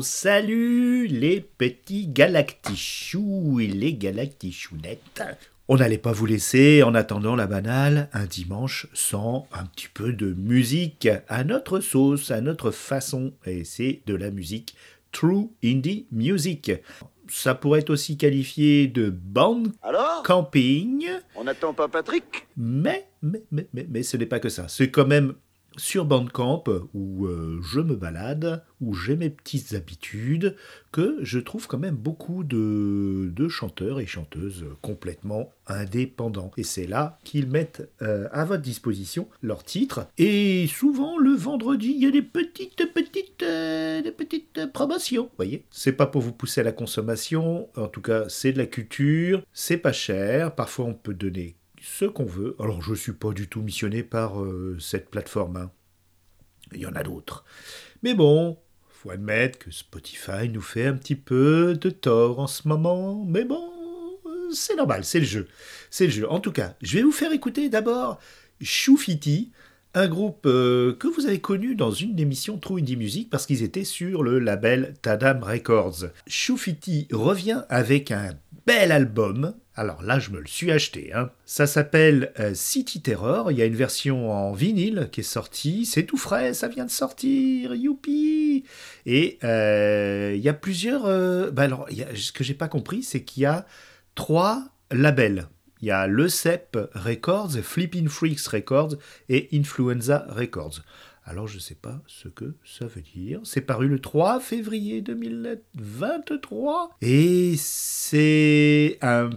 Salut les petits galactichous et les galactichounettes. On n'allait pas vous laisser en attendant la banale un dimanche sans un petit peu de musique à notre sauce, à notre façon. Et c'est de la musique True Indie Music. Ça pourrait être aussi qualifié de band Alors? camping. On n'attend pas Patrick? Mais, mais, mais, mais, mais ce n'est pas que ça. C'est quand même sur Bandcamp, où euh, je me balade, où j'ai mes petites habitudes, que je trouve quand même beaucoup de, de chanteurs et chanteuses complètement indépendants. Et c'est là qu'ils mettent euh, à votre disposition leurs titres. Et souvent, le vendredi, il y a des petites, petites, euh, des petites promotions. Voyez? C'est pas pour vous pousser à la consommation. En tout cas, c'est de la culture. C'est pas cher. Parfois, on peut donner ce qu'on veut. Alors, je ne suis pas du tout missionné par euh, cette plateforme. hein. Il y en a d'autres. Mais bon, faut admettre que Spotify nous fait un petit peu de tort en ce moment. Mais bon, euh, c'est normal, c'est le jeu. C'est le jeu. En tout cas, je vais vous faire écouter d'abord Choufiti, un groupe euh, que vous avez connu dans une émission True Indie Music parce qu'ils étaient sur le label Tadam Records. Choufiti revient avec un bel album. Alors là, je me le suis acheté. hein. Ça s'appelle euh, City Terror. Il y a une version en vinyle qui est sortie. C'est tout frais, ça vient de sortir. Youpi Et euh, il y a plusieurs. euh, bah alors, ce que j'ai pas compris, c'est qu'il y a trois labels. Il y a le CEP Records, Flippin' Freaks Records et Influenza Records. Alors je ne sais pas ce que ça veut dire. C'est paru le 3 février 2023 et c'est un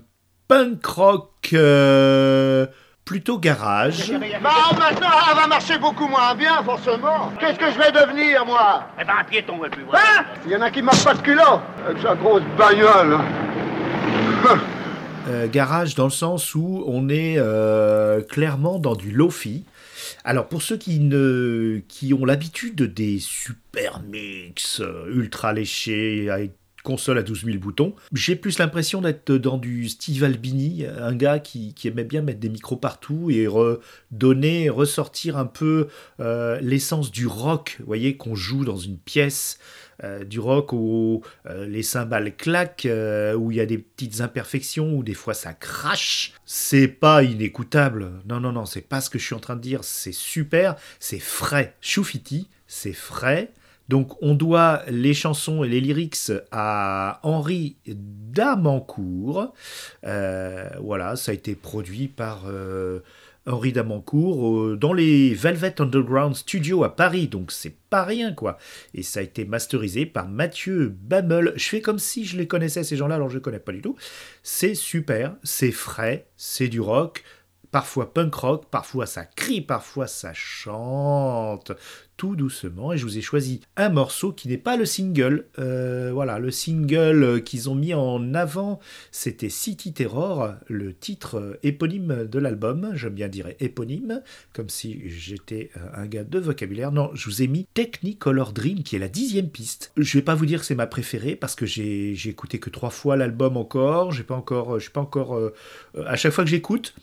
punk rock euh, plutôt garage. Bah maintenant, elle va marcher beaucoup moins bien, forcément. Qu'est-ce que je vais devenir, moi? Eh ben, un piéton, ouais, plus voilà. Hein? Il y en a qui marchent pas de culot Avec sa grosse bagnole. Euh, garage dans le sens où on est euh, clairement dans du lofi. Alors pour ceux qui ne qui ont l'habitude des super mix ultra léchés avec console à 12 000 boutons, j'ai plus l'impression d'être dans du Steve Albini, un gars qui, qui aimait bien mettre des micros partout et redonner, ressortir un peu euh, l'essence du rock, vous voyez, qu'on joue dans une pièce euh, du rock où euh, les cymbales claquent, où il y a des petites imperfections, où des fois ça crache. C'est pas inécoutable. Non, non, non, c'est pas ce que je suis en train de dire. C'est super, c'est frais. Choufiti, c'est frais. Donc on doit les chansons et les lyrics à Henri Damancourt. Euh, voilà, ça a été produit par euh, Henri Damancourt dans les Velvet Underground Studios à Paris. Donc c'est pas rien quoi. Et ça a été masterisé par Mathieu Bamel. Je fais comme si je les connaissais ces gens-là, alors je les connais pas du tout. C'est super, c'est frais, c'est du rock. Parfois punk rock, parfois ça crie, parfois ça chante, tout doucement. Et je vous ai choisi un morceau qui n'est pas le single. Euh, voilà, le single euh, qu'ils ont mis en avant, c'était City Terror, le titre euh, éponyme de l'album. J'aime bien dire éponyme, comme si j'étais euh, un gars de vocabulaire. Non, je vous ai mis Technicolor Dream, qui est la dixième piste. Je vais pas vous dire que c'est ma préférée parce que j'ai écouté que trois fois l'album encore. J'ai pas encore, je suis pas encore. euh, euh, à chaque fois que j'écoute,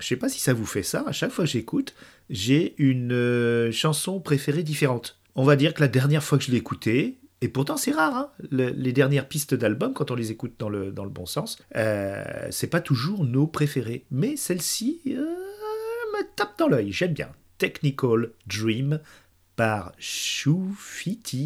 je sais pas si ça vous fait ça, à chaque fois que j'écoute, j'ai une euh, chanson préférée différente. On va dire que la dernière fois que je l'ai écoutée, et pourtant c'est rare, hein, le- les dernières pistes d'album, quand on les écoute dans le, dans le bon sens, euh, c'est pas toujours nos préférés. Mais celle-ci euh, me tape dans l'œil, j'aime bien. Technical Dream par Choufiti.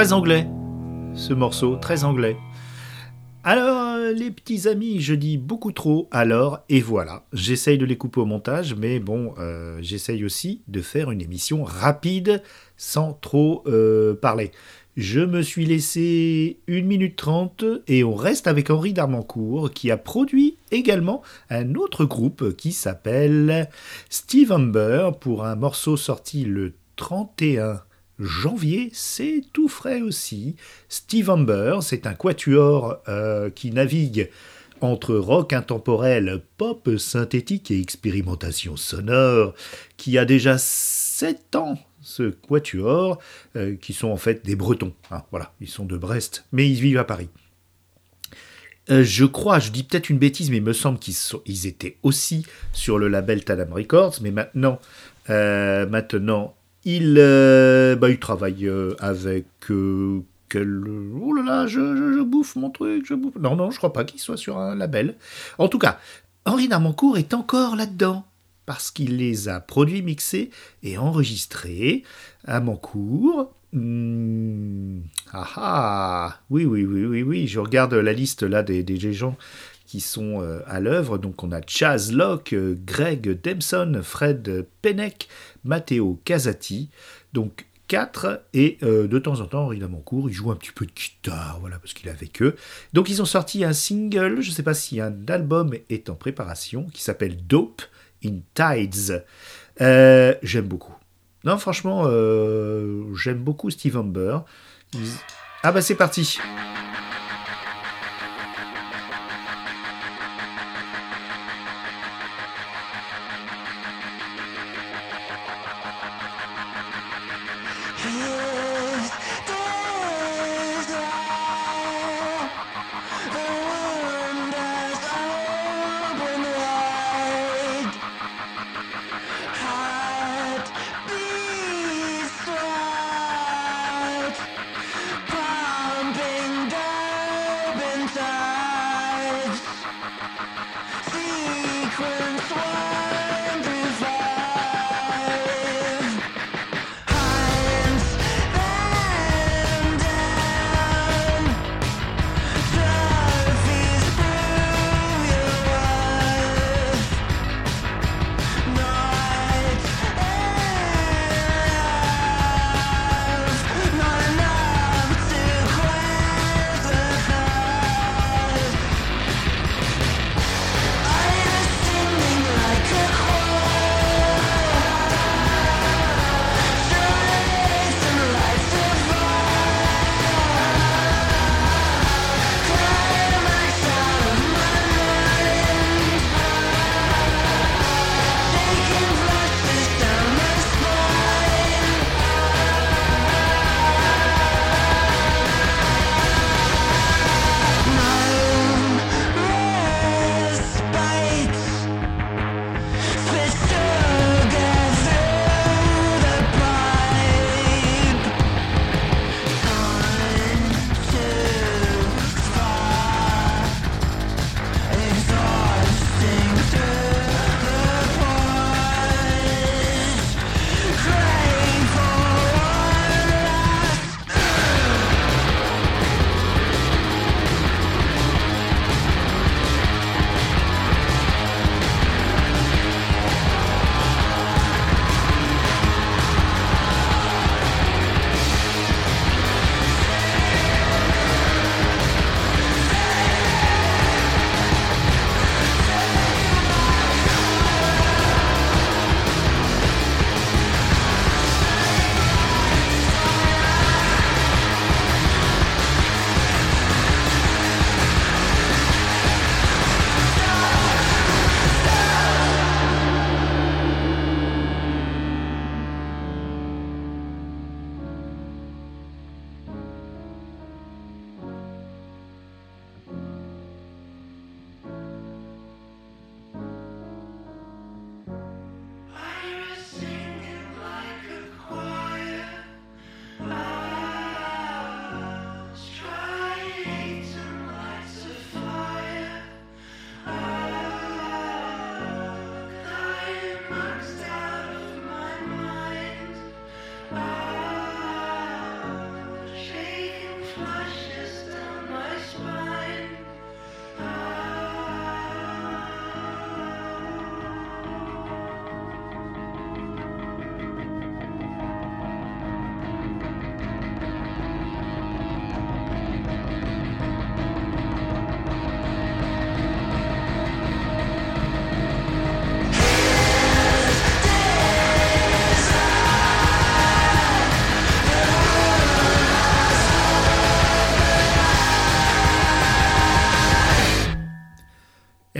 Très anglais, ce morceau, très anglais. Alors, les petits amis, je dis beaucoup trop, alors, et voilà. J'essaye de les couper au montage, mais bon, euh, j'essaye aussi de faire une émission rapide, sans trop euh, parler. Je me suis laissé 1 minute 30 et on reste avec Henri Darmancourt qui a produit également un autre groupe qui s'appelle Steve Humber pour un morceau sorti le 31 janvier, c'est tout frais aussi. Steve Amber, c'est un quatuor euh, qui navigue entre rock intemporel, pop synthétique et expérimentation sonore, qui a déjà 7 ans, ce quatuor, euh, qui sont en fait des Bretons. Hein, voilà, ils sont de Brest, mais ils vivent à Paris. Euh, je crois, je dis peut-être une bêtise, mais il me semble qu'ils étaient aussi sur le label Tadam Records, mais maintenant, maintenant il, euh, bah, il travaille euh, avec euh, quel... Oh là là, je, bouffe mon truc, je bouffe. Non, non, je crois pas qu'il soit sur un label. En tout cas, Henri Darmancourt est encore là-dedans parce qu'il les a produits, mixés et enregistrés à Mancourt. Hmm, ah ah, oui, oui, oui, oui, oui. Je regarde la liste là des, des gens qui sont à l'œuvre. Donc on a Chaz Locke, Greg Dempson, Fred Pennec, Matteo Casati. Donc 4 et euh, de temps en temps Henri Damancourt il joue un petit peu de guitare voilà parce qu'il est avec eux. Donc ils ont sorti un single je ne sais pas si un album est en préparation qui s'appelle Dope in Tides. Euh, j'aime beaucoup. Non franchement euh, j'aime beaucoup Steve Humber ah bah c'est parti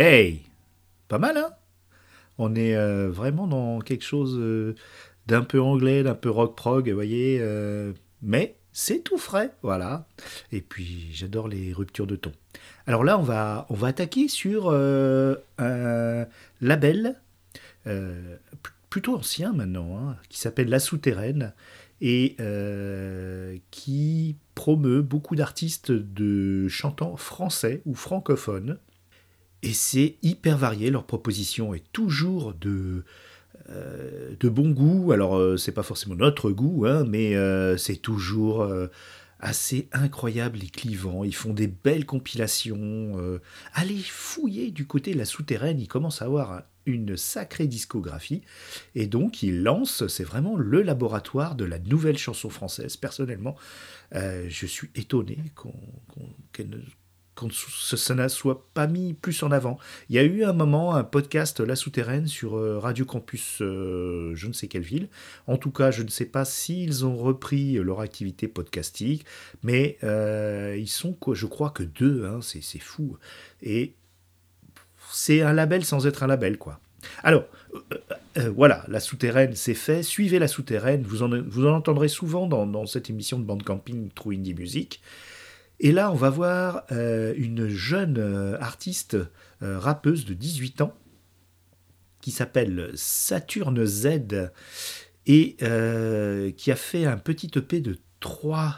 Hey Pas mal, hein? On est euh, vraiment dans quelque chose euh, d'un peu anglais, d'un peu rock-prog, vous voyez. euh, mais c'est tout frais, voilà. Et puis, j'adore les ruptures de ton. Alors là, on va, attaquer sur un label plutôt ancien maintenant, hein, qui s'appelle La Souterraine et qui promeut beaucoup d'artistes de chantants français ou francophones. Et c'est hyper varié, leur proposition est toujours de, euh, de bon goût. Alors, euh, c'est pas forcément notre goût, hein, mais euh, c'est toujours assez incroyable et clivant. Ils font des belles compilations. allez fouiller du côté de la souterraine, ils commencent à avoir un- une sacrée discographie. Et donc, ils lancent, c'est vraiment le laboratoire de la nouvelle chanson française. Personnellement, je suis étonné qu'on qu'elle ne- qu'on ne soit pas mis plus en avant. Il y a eu un moment un podcast La Souterraine sur euh, Radio Campus, euh, je ne sais quelle ville. En tout cas, je ne sais pas s'ils ont repris leur activité podcastique, mais euh, ils sont, quoi, je crois que deux, hein, c'est fou. Et c'est un label sans être un label, quoi. Alors, euh, euh, voilà, la souterraine, c'est fait. Suivez la souterraine, vous en, vous en entendrez souvent dans, dans cette émission de band camping True Indie Music. Et là, on va voir euh, une jeune euh, artiste euh, rappeuse de 18 ans qui s'appelle Saturne Z et qui a fait un petit EP de trois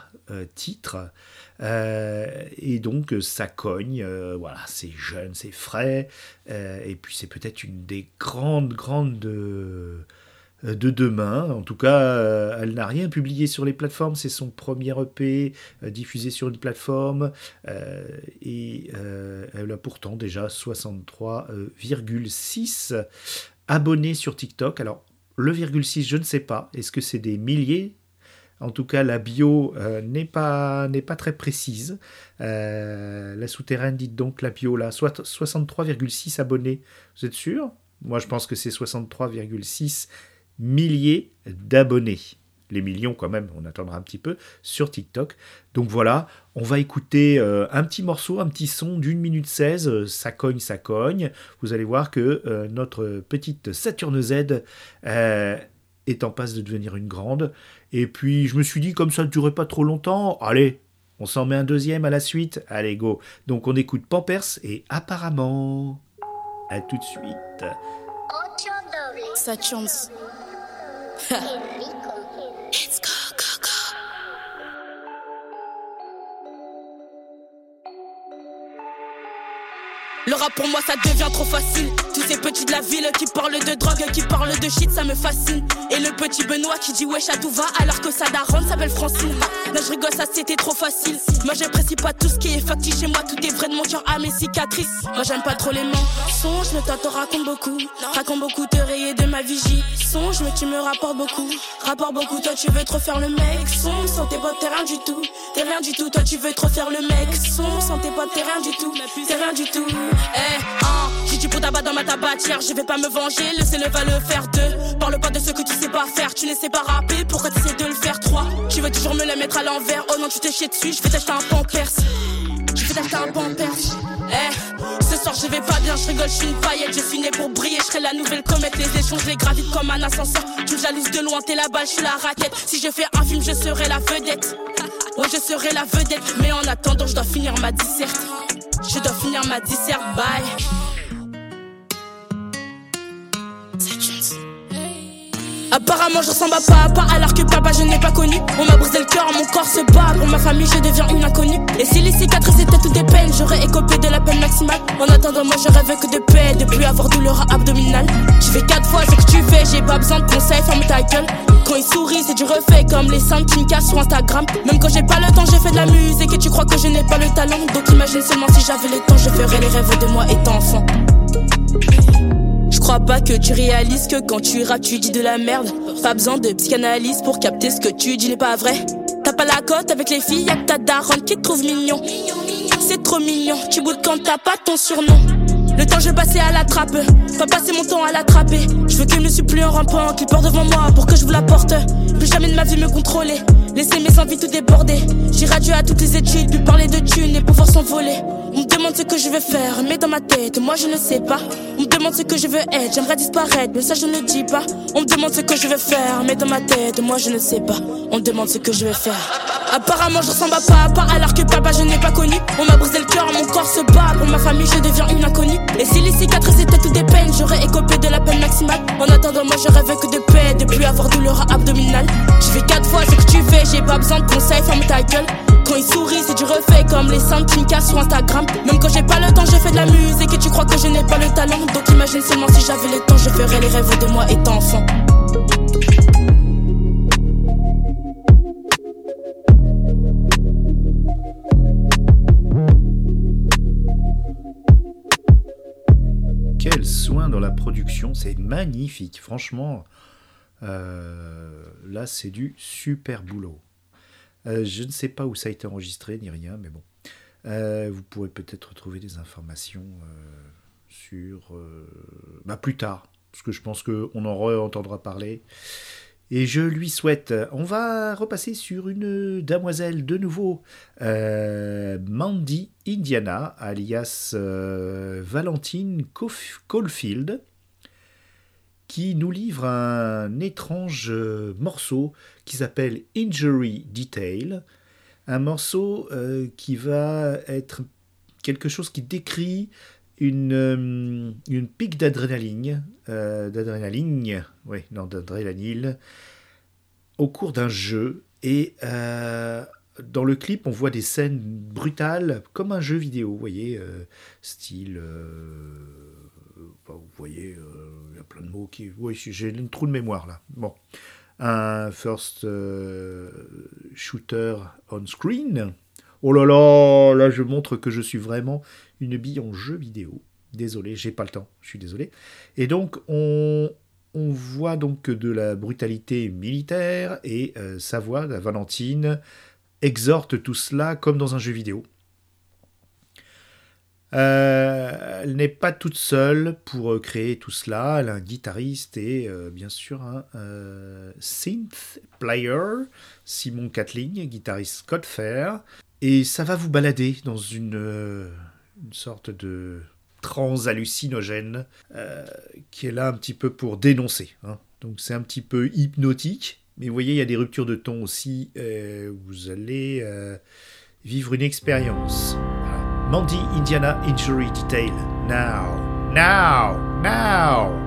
titres. Et donc, ça cogne. voilà, c'est jeune, c'est frais. et puis, c'est peut-être une des grandes, grandes. Euh, de demain. En tout cas, euh, elle n'a rien publié sur les plateformes. C'est son premier EP euh, diffusé sur une plateforme. et elle a pourtant déjà 63,6 abonnés sur TikTok. Alors, le virgule 6, je ne sais pas. Est-ce que c'est des milliers? En tout cas, la bio n'est pas, très précise. La souterraine dit donc la bio là, soit 63,6 abonnés. Vous êtes sûr? Moi, je pense que c'est 63,6 milliers d'abonnés. Les millions quand même, on attendra un petit peu sur TikTok. Donc voilà, on va écouter euh, un petit morceau, un petit son d'une minute 16, euh, ça cogne, ça cogne. Vous allez voir que euh, notre petite Saturne Z est en passe de devenir une grande. Et puis je me suis dit, comme ça ne durait pas trop longtemps, allez, on s'en met un deuxième à la suite. Allez, go. Donc on écoute Pampers et apparemment... À tout de suite. Yeah. Le rap pour moi ça devient trop facile. Tous ces petits de la ville qui parlent de drogue, qui parlent de shit, ça me fascine. Et le petit Benoît qui dit wesh à tout va alors que sa daronne s'appelle Francine. Là je rigole, ça c'était trop facile. Moi j'apprécie pas tout ce qui est factice chez moi, tout est vrai de mon cœur à mes cicatrices. Moi j'aime pas trop les mensonges, le toi te raconte beaucoup. Raconte beaucoup te rayer de ma vigie. Songe, mais tu me rapportes beaucoup. Rapporte beaucoup, toi tu veux trop faire le mec. Son, sans tes potes t'es rien du tout. T'es rien du tout, toi tu veux trop faire le mec. Son, sans tes potes t'es rien du tout. T'es rien du tout. Eh, hein, j'ai du pot tabac dans ma tabatière. Je vais pas me venger, laissez-le va le faire deux. Parle pas de ce que tu sais pas faire. Tu ne sais pas rapper, pourquoi tu essaies de le faire trois Tu veux toujours me le mettre à l'envers. Oh non, tu t'es chié dessus, je vais t'acheter un pampers. Je vais t'acheter un pampers. Eh, ce soir je vais pas bien, je rigole, je suis une paillette, je suis né pour briller, je serai la nouvelle comète, les échanges, les gravites comme un ascenseur. Tu me jalouses de loin, t'es la balle, je suis la raquette. Si je fais un film, je serai la vedette. Ouais, je serai la vedette, mais en attendant, je dois finir ma disserte. Je dois finir ma disserte, bye. Apparemment je ressemble à papa alors que papa je n'ai pas connu. On m'a brisé le cœur, mon corps se bat Pour ma famille je deviens une inconnue. Et si les cicatrices étaient toutes des peines J'aurais écopé de la peine maximale. En attendant moi je rêve que de paix De plus avoir douleur abdominale. Je fais quatre fois ce que tu fais J'ai pas besoin de conseils, ferme ta gueule. Quand il sourit c'est du refait Comme les seins qui me cassent sur Instagram. Même quand j'ai pas le temps j'ai fait de la musique Et tu crois que je n'ai pas le talent? Donc imagine seulement si j'avais le temps Je ferais les rêves de moi étant enfant. je crois pas que tu réalises que quand tu rappes, tu dis de la merde. Pas besoin de psychanalyse pour capter ce que tu dis n'est pas vrai. T'as pas la cote avec les filles, y'a que ta daronne qui te trouve mignon. C'est trop mignon, tu boudes quand t'as pas ton surnom. Le temps je passer à la trappe, pas passer mon temps à l'attraper. Je veux qu'il ne suis plus en rampant, qu'il porte devant moi pour que je vous la porte. Plus jamais de ma vie me contrôler, laisser mes envies tout déborder. J'irai Dieu à toutes les études, lui parler de thunes et pouvoir s'envoler. On me demande ce que je veux faire, mais dans ma tête, moi je ne sais pas. On me demande ce que je veux être, j'aimerais disparaître, mais ça je ne dis pas. On me demande ce que je veux faire, mais dans ma tête, moi je ne sais pas. On me demande ce que je veux faire. Apparemment je ressemble à papa, alors que papa je n'ai pas connu. On m'a brisé le cœur, mon corps se bat. Pour ma famille, je deviens une inconnue. Et si les cicatrices étaient toutes des peines, j'aurais écopé de la peine maximale. En attendant, moi je rêve que de paix, depuis avoir douleur abdominale. Je fais quatre fois ce que tu fais, j'ai pas besoin de conseils, ferme ta gueule. Quand il sourit, c'est du refait comme les me sur Instagram. Même quand j'ai pas le temps, je fais de la musique et tu crois que je n'ai pas le talent. Donc imagine seulement si j'avais le temps, je ferais les rêves de moi étant enfant. Quel soin dans la production, c'est magnifique, franchement. Euh, là, c'est du super boulot. Euh, je ne sais pas où ça a été enregistré ni rien, mais bon. Euh, vous pourrez peut-être trouver des informations sur bah, plus tard, parce que je pense qu'on en entendra parler. Et je lui souhaite. On va repasser sur une demoiselle de nouveau, Mandy Indiana, alias Valentine Caulfield qui nous livre un étrange euh, morceau qui s'appelle Injury Detail, un morceau euh, qui va être quelque chose qui décrit une, euh, une pique d'adrénaline, d'adrénaline, oui, non, d'adrénaline, au cours d'un jeu. Et dans le clip, on voit des scènes brutales, comme un jeu vidéo, vous voyez, style vous voyez, plein de mots qui. Oui, j'ai une trou de mémoire là. Bon. Un first euh, shooter on screen. Oh là là, là je montre que je suis vraiment une bille en jeu vidéo. Désolé, j'ai pas le temps, je suis désolé. Et donc on, on voit donc de la brutalité militaire et euh, sa voix, la Valentine, exhorte tout cela comme dans un jeu vidéo. Euh, elle n'est pas toute seule pour euh, créer tout cela. Elle a un guitariste et euh, bien sûr un synth player, Simon Catling, guitariste Scott Fair. Et ça va vous balader dans une, sorte de trans hallucinogène qui est là un petit peu pour dénoncer. Hein. Donc c'est un petit peu hypnotique. Mais vous voyez, il y a des ruptures de ton aussi. vous allez vivre une expérience. Mandy Indiana Injury Detail. Now, now, now!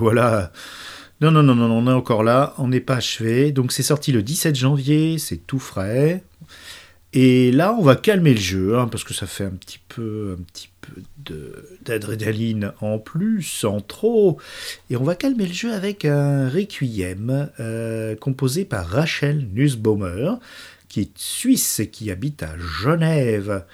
Voilà. Non, non, non, non, on est encore là, on n'est pas achevé. Donc c'est sorti le 17 janvier, c'est tout frais. Et là, on va calmer le jeu, hein, parce que ça fait un petit peu, un petit peu d'adrénaline en plus, sans trop. Et on va calmer le jeu avec un requiem euh, composé par Rachel Nussbaumer, qui est suisse et qui habite à Genève.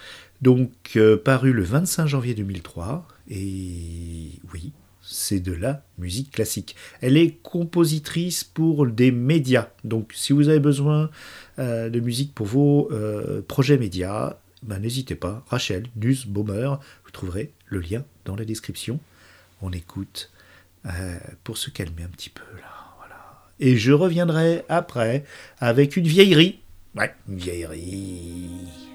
Donc, euh, paru le 25 janvier 2003. Et oui, c'est de la musique classique. Elle est compositrice pour des médias. Donc si vous avez besoin euh, de musique pour vos euh, projets médias, ben, n'hésitez pas. Rachel Nussbaumer, vous trouverez le lien dans la description. On écoute euh, pour se calmer un petit peu là. Et je reviendrai après avec une vieillerie. Ouais, une vieillerie.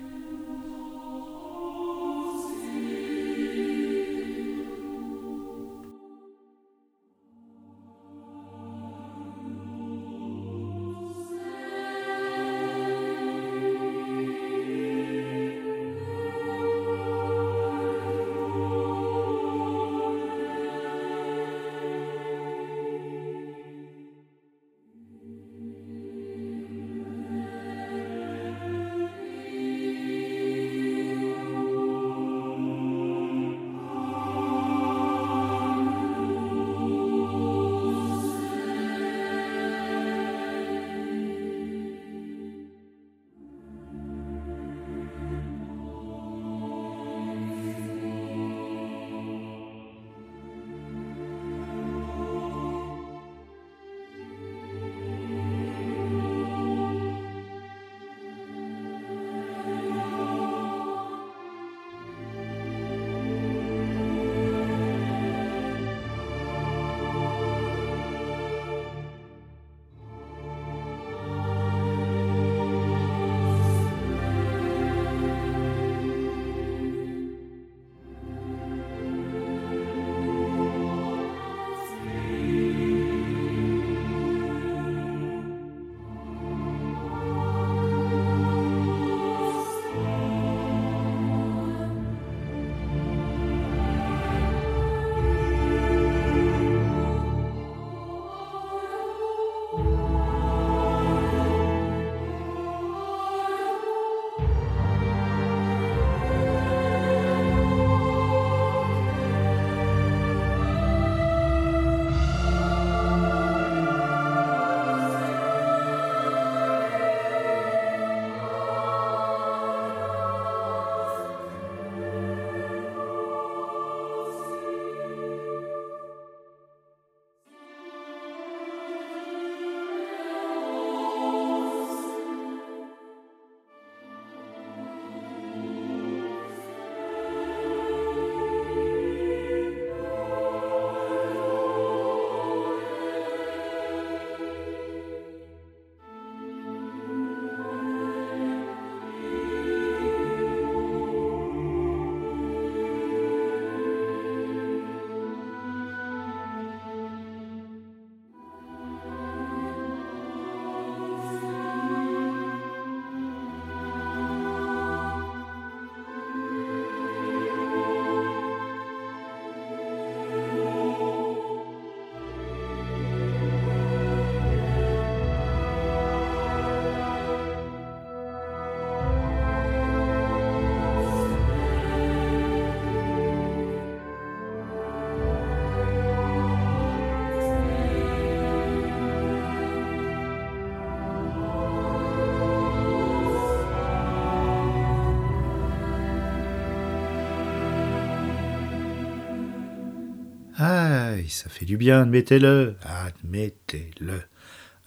Ça fait du bien, admettez-le, admettez-le.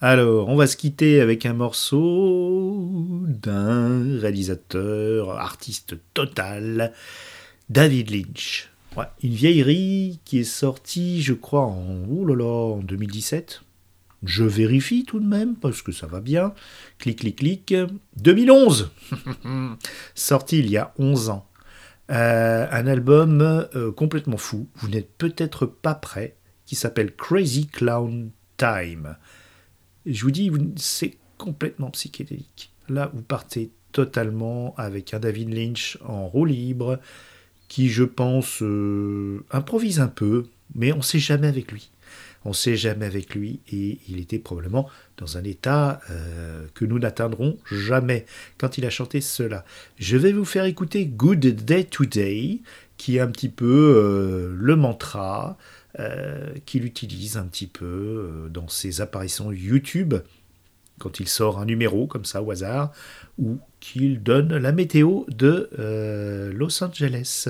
Alors, on va se quitter avec un morceau d'un réalisateur, artiste total, David Lynch. une vieillerie qui est sortie, je crois, en, en 2017. Je vérifie tout de même, parce que ça va bien. Clic, clic, clic. 2011 Sorti il y a 11 ans. Euh, un album euh, complètement fou, vous n'êtes peut-être pas prêt, qui s'appelle Crazy Clown Time. Je vous dis, c'est complètement psychédélique. Là, vous partez totalement avec un David Lynch en roue libre, qui, je pense, euh, improvise un peu, Mais on ne sait jamais avec lui. On ne sait jamais avec lui et il était probablement dans un état euh, que nous n'atteindrons jamais quand il a chanté cela. Je vais vous faire écouter Good Day Today, qui est un petit peu euh, le mantra euh, qu'il utilise un petit peu dans ses apparitions YouTube quand il sort un numéro comme ça au hasard, ou qu'il donne la météo de Los Angeles.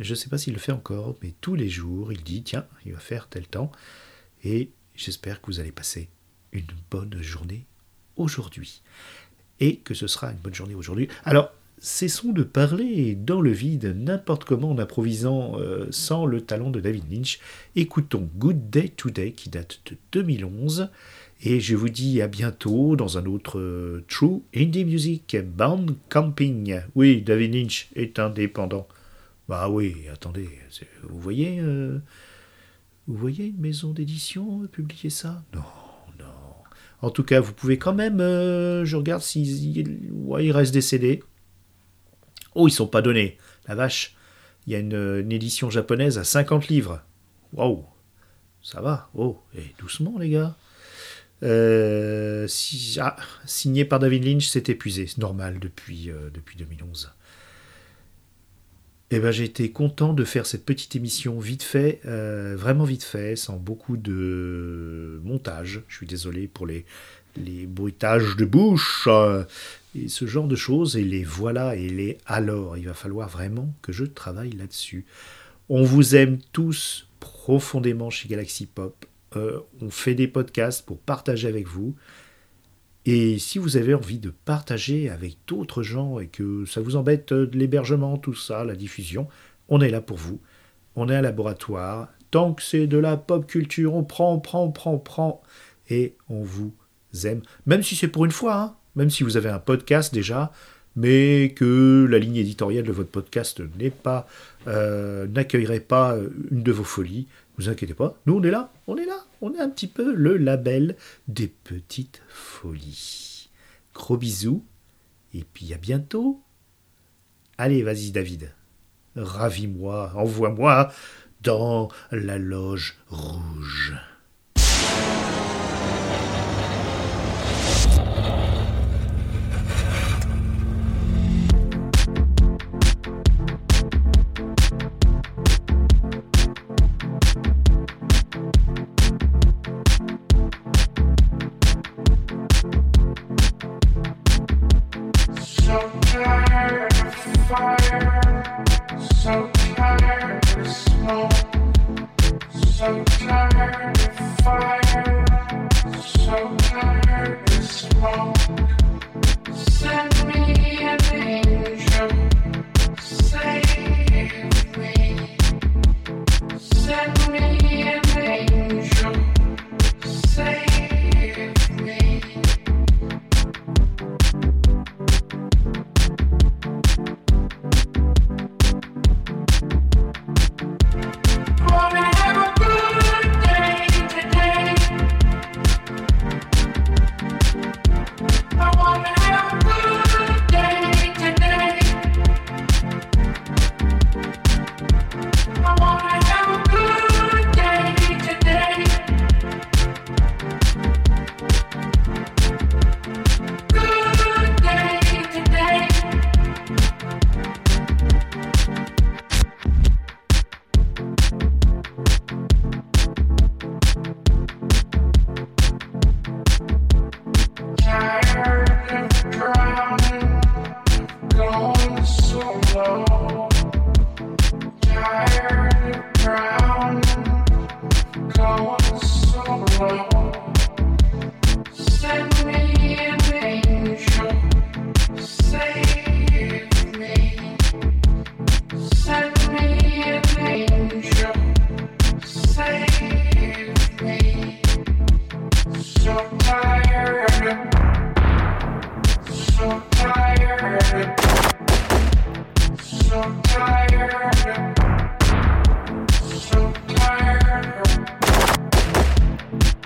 Je ne sais pas s'il le fait encore, mais tous les jours, il dit, tiens, il va faire tel temps, et j'espère que vous allez passer une bonne journée aujourd'hui. Et que ce sera une bonne journée aujourd'hui. Alors, cessons de parler dans le vide, n'importe comment en improvisant euh, sans le talent de David Lynch. Écoutons Good Day Today qui date de 2011. Et je vous dis à bientôt dans un autre euh, True Indie Music Bound Camping. Oui, David Lynch est indépendant. Bah oui, attendez, vous voyez, euh, vous voyez une maison d'édition publier ça? Non, non. En tout cas, vous pouvez quand même, euh, je regarde s'il ouais, il reste des. Oh, ils sont pas donnés. La vache, il y a une, édition japonaise à 50 livres. Waouh, ça va. Oh, et doucement les gars. Euh, si, ah, signé par David Lynch, c'est épuisé, normal depuis, depuis 2011. Eh ben, j'ai été content de faire cette petite émission vite fait, euh, vraiment vite fait, sans beaucoup de montage. Je suis désolé pour les, bruitages de bouche euh, et ce genre de choses. Et les voilà et les alors. Il va falloir vraiment que je travaille là-dessus. On vous aime tous profondément chez Galaxy Pop. Euh, on fait des podcasts pour partager avec vous. Et si vous avez envie de partager avec d'autres gens et que ça vous embête euh, l'hébergement, tout ça, la diffusion, on est là pour vous. On est un laboratoire. Tant que c'est de la pop culture, on prend, on prend, on prend, on prend. Et on vous aime. Même si c'est pour une fois, hein. même si vous avez un podcast déjà, mais que la ligne éditoriale de votre podcast n'est pas, euh, n'accueillerait pas une de vos folies, vous inquiétez pas, nous on est là, on est là, on est un petit peu le label des petites folies. Gros bisous, et puis à bientôt. Allez, vas-y David, ravis-moi, envoie-moi dans la loge rouge.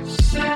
Say